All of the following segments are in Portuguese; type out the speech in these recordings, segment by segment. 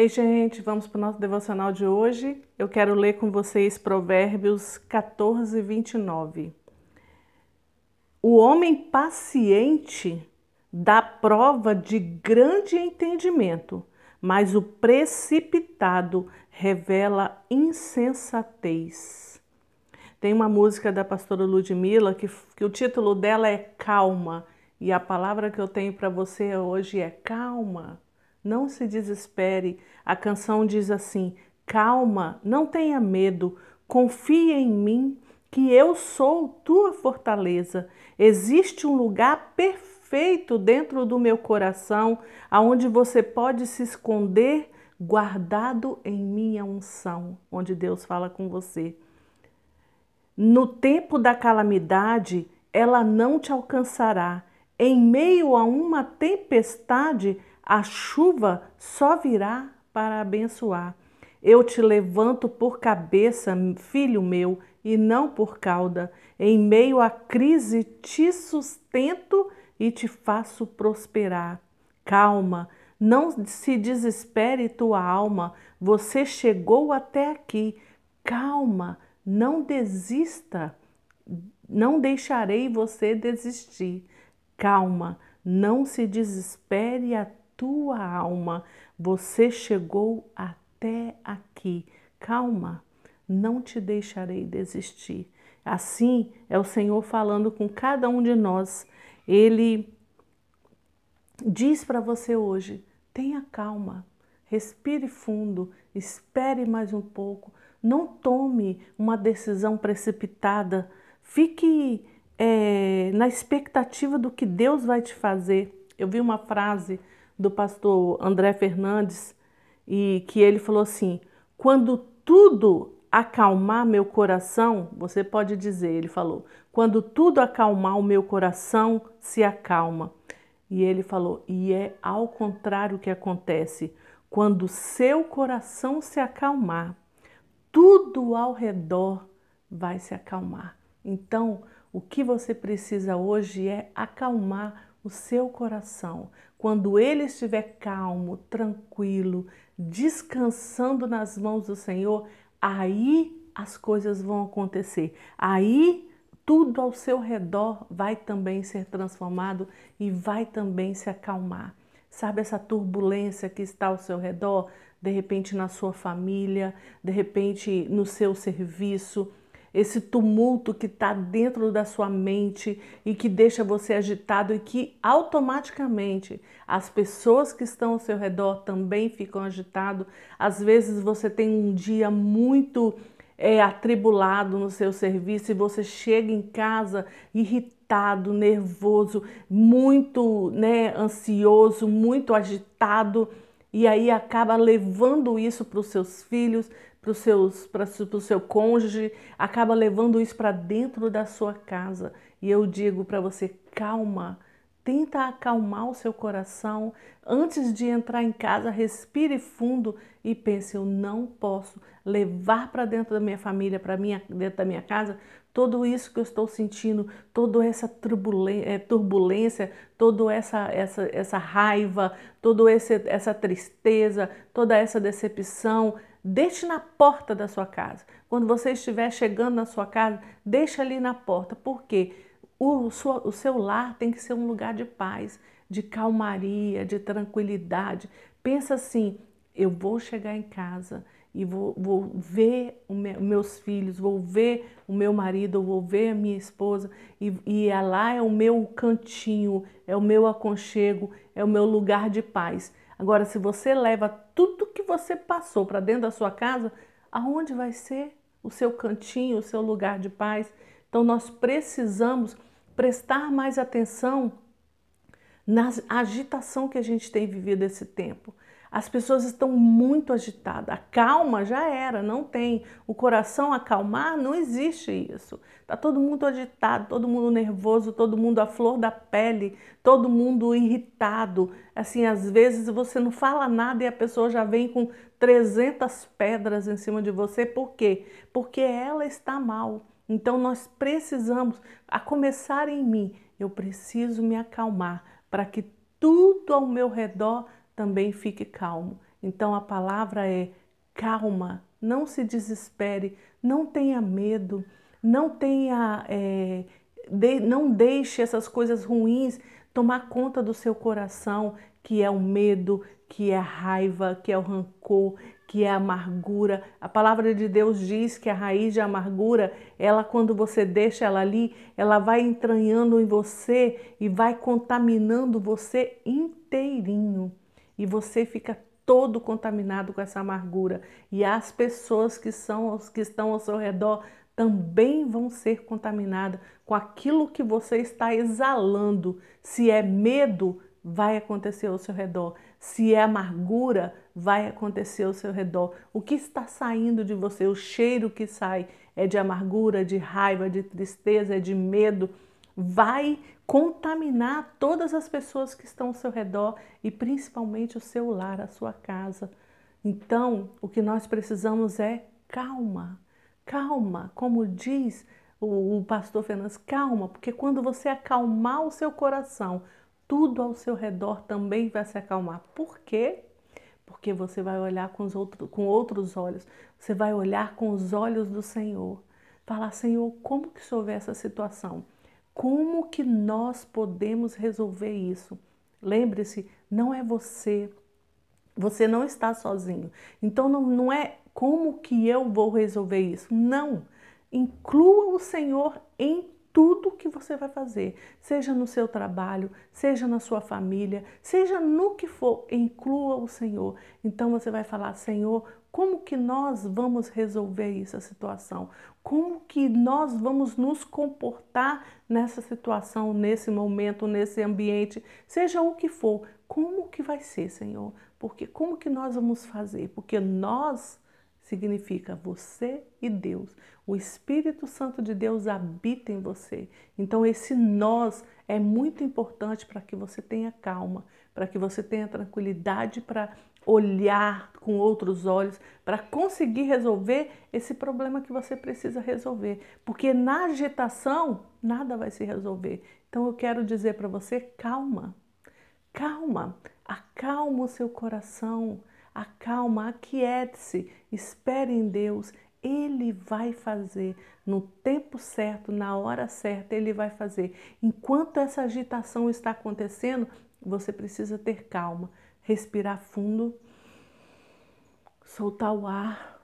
Ei, gente, vamos para o nosso devocional de hoje. Eu quero ler com vocês Provérbios 14, 29. O homem paciente dá prova de grande entendimento, mas o precipitado revela insensatez. Tem uma música da pastora Ludmilla que, que o título dela é Calma, e a palavra que eu tenho para você hoje é calma. Não se desespere. A canção diz assim: calma, não tenha medo, confie em mim, que eu sou tua fortaleza. Existe um lugar perfeito dentro do meu coração, aonde você pode se esconder, guardado em minha unção, onde Deus fala com você. No tempo da calamidade, ela não te alcançará. Em meio a uma tempestade, a chuva só virá para abençoar. Eu te levanto por cabeça, filho meu, e não por cauda. Em meio à crise te sustento e te faço prosperar. Calma, não se desespere tua alma, você chegou até aqui. Calma, não desista, não deixarei você desistir. Calma, não se desespere tua alma, você chegou até aqui. Calma, não te deixarei desistir. Assim é o Senhor falando com cada um de nós. Ele diz para você hoje: tenha calma, respire fundo, espere mais um pouco, não tome uma decisão precipitada, fique é, na expectativa do que Deus vai te fazer. Eu vi uma frase do pastor André Fernandes e que ele falou assim: quando tudo acalmar meu coração, você pode dizer, ele falou, quando tudo acalmar o meu coração, se acalma. E ele falou, e é ao contrário que acontece. Quando seu coração se acalmar, tudo ao redor vai se acalmar. Então, o que você precisa hoje é acalmar o seu coração, quando ele estiver calmo, tranquilo, descansando nas mãos do Senhor, aí as coisas vão acontecer. Aí tudo ao seu redor vai também ser transformado e vai também se acalmar. Sabe essa turbulência que está ao seu redor? De repente na sua família, de repente no seu serviço, esse tumulto que está dentro da sua mente e que deixa você agitado e que automaticamente as pessoas que estão ao seu redor também ficam agitados. Às vezes você tem um dia muito é, atribulado no seu serviço e você chega em casa irritado, nervoso, muito né, ansioso, muito agitado e aí acaba levando isso para os seus filhos, para o seu cônjuge, acaba levando isso para dentro da sua casa. E eu digo para você, calma, tenta acalmar o seu coração. Antes de entrar em casa, respire fundo e pense: eu não posso levar para dentro da minha família, para dentro da minha casa, tudo isso que eu estou sentindo, toda essa eh, turbulência, toda essa, essa, essa raiva, toda essa tristeza, toda essa decepção, deixe na porta da sua casa. Quando você estiver chegando na sua casa, deixe ali na porta. Por quê? O, sua, o seu lar tem que ser um lugar de paz, de calmaria, de tranquilidade. Pensa assim: eu vou chegar em casa e vou, vou ver os meus filhos, vou ver o meu marido, vou ver a minha esposa, e, e lá é o meu cantinho, é o meu aconchego, é o meu lugar de paz. Agora, se você leva tudo que você passou para dentro da sua casa, aonde vai ser o seu cantinho, o seu lugar de paz? Então, nós precisamos prestar mais atenção na agitação que a gente tem vivido esse tempo. As pessoas estão muito agitadas. A calma já era, não tem. O coração acalmar, não existe isso. Tá todo mundo agitado, todo mundo nervoso, todo mundo à flor da pele, todo mundo irritado. Assim, às vezes você não fala nada e a pessoa já vem com 300 pedras em cima de você. Por quê? Porque ela está mal. Então nós precisamos, a começar em mim, eu preciso me acalmar para que tudo ao meu redor também fique calmo. Então a palavra é calma, não se desespere, não tenha medo, não tenha, é, de, não deixe essas coisas ruins tomar conta do seu coração, que é o medo, que é a raiva, que é o rancor, que é a amargura. A palavra de Deus diz que a raiz de amargura, ela quando você deixa ela ali, ela vai entranhando em você e vai contaminando você inteirinho. E você fica todo contaminado com essa amargura. E as pessoas que são que estão ao seu redor também vão ser contaminadas com aquilo que você está exalando. Se é medo, vai acontecer ao seu redor. Se é amargura, vai acontecer ao seu redor. O que está saindo de você, o cheiro que sai é de amargura, de raiva, de tristeza, é de medo, vai contaminar todas as pessoas que estão ao seu redor e principalmente o seu lar, a sua casa. Então, o que nós precisamos é calma. Calma, como diz o, o pastor Fernandes, calma, porque quando você acalmar o seu coração, tudo ao seu redor também vai se acalmar. Por quê? Porque você vai olhar com, os outros, com outros olhos. Você vai olhar com os olhos do Senhor. Falar, Senhor, como que souber essa situação? Como que nós podemos resolver isso? Lembre-se, não é você. Você não está sozinho. Então não, não é como que eu vou resolver isso. Não. Inclua o Senhor em tudo que você vai fazer, seja no seu trabalho, seja na sua família, seja no que for, inclua o Senhor. Então você vai falar, Senhor, como que nós vamos resolver essa situação? Como que nós vamos nos comportar nessa situação, nesse momento, nesse ambiente, seja o que for? Como que vai ser, Senhor? Porque como que nós vamos fazer? Porque nós significa você e Deus. O Espírito Santo de Deus habita em você. Então, esse nós é muito importante para que você tenha calma, para que você tenha tranquilidade para olhar com outros olhos, para conseguir resolver esse problema que você precisa resolver. Porque na agitação, nada vai se resolver. Então, eu quero dizer para você: calma, calma, acalma o seu coração acalma, aquiete-se, espere em Deus, Ele vai fazer. No tempo certo, na hora certa, Ele vai fazer. Enquanto essa agitação está acontecendo, você precisa ter calma, respirar fundo, soltar o ar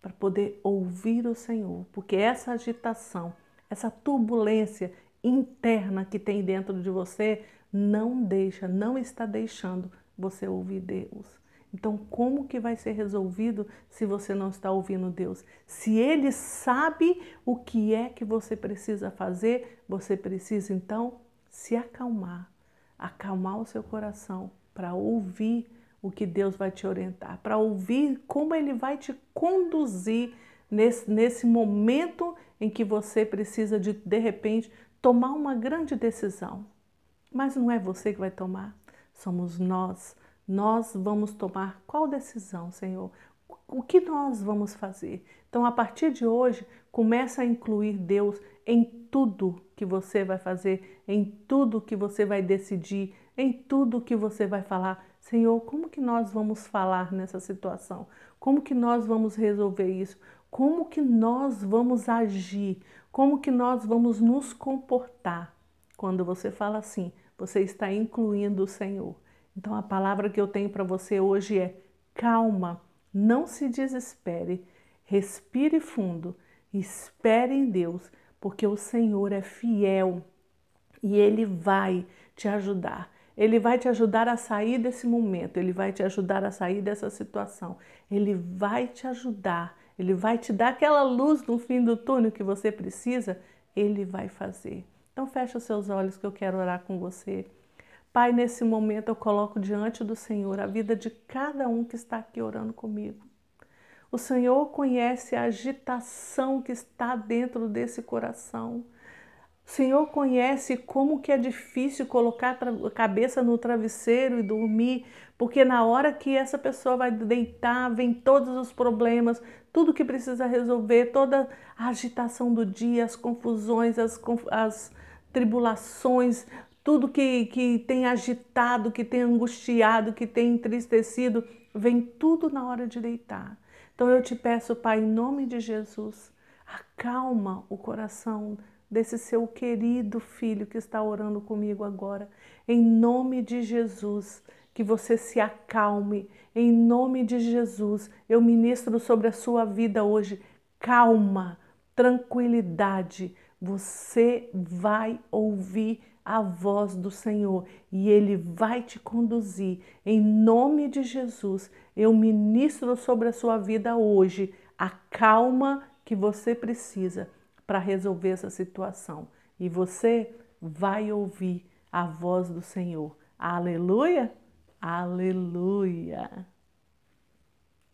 para poder ouvir o Senhor, porque essa agitação, essa turbulência interna que tem dentro de você não deixa, não está deixando você ouvir Deus. Então, como que vai ser resolvido se você não está ouvindo Deus? Se Ele sabe o que é que você precisa fazer, você precisa então se acalmar, acalmar o seu coração para ouvir o que Deus vai te orientar, para ouvir como Ele vai te conduzir nesse, nesse momento em que você precisa de, de repente, tomar uma grande decisão. Mas não é você que vai tomar, somos nós nós vamos tomar qual decisão, Senhor? O que nós vamos fazer? Então, a partir de hoje, começa a incluir Deus em tudo que você vai fazer, em tudo que você vai decidir, em tudo que você vai falar. Senhor, como que nós vamos falar nessa situação? Como que nós vamos resolver isso? Como que nós vamos agir? Como que nós vamos nos comportar? Quando você fala assim, você está incluindo o Senhor. Então a palavra que eu tenho para você hoje é calma, não se desespere, respire fundo, espere em Deus, porque o Senhor é fiel e Ele vai te ajudar. Ele vai te ajudar a sair desse momento, ele vai te ajudar a sair dessa situação, ele vai te ajudar, ele vai te dar aquela luz no fim do túnel que você precisa, ele vai fazer. Então fecha os seus olhos que eu quero orar com você. Pai, nesse momento eu coloco diante do Senhor a vida de cada um que está aqui orando comigo. O Senhor conhece a agitação que está dentro desse coração. O Senhor conhece como que é difícil colocar a cabeça no travesseiro e dormir, porque na hora que essa pessoa vai deitar, vem todos os problemas, tudo que precisa resolver, toda a agitação do dia, as confusões, as, as tribulações, tudo que, que tem agitado, que tem angustiado, que tem entristecido, vem tudo na hora de deitar. Então eu te peço, Pai, em nome de Jesus, acalma o coração desse seu querido filho que está orando comigo agora. Em nome de Jesus, que você se acalme. Em nome de Jesus, eu ministro sobre a sua vida hoje calma, tranquilidade. Você vai ouvir a voz do Senhor e Ele vai te conduzir. Em nome de Jesus, eu ministro sobre a sua vida hoje a calma que você precisa para resolver essa situação. E você vai ouvir a voz do Senhor. Aleluia! Aleluia!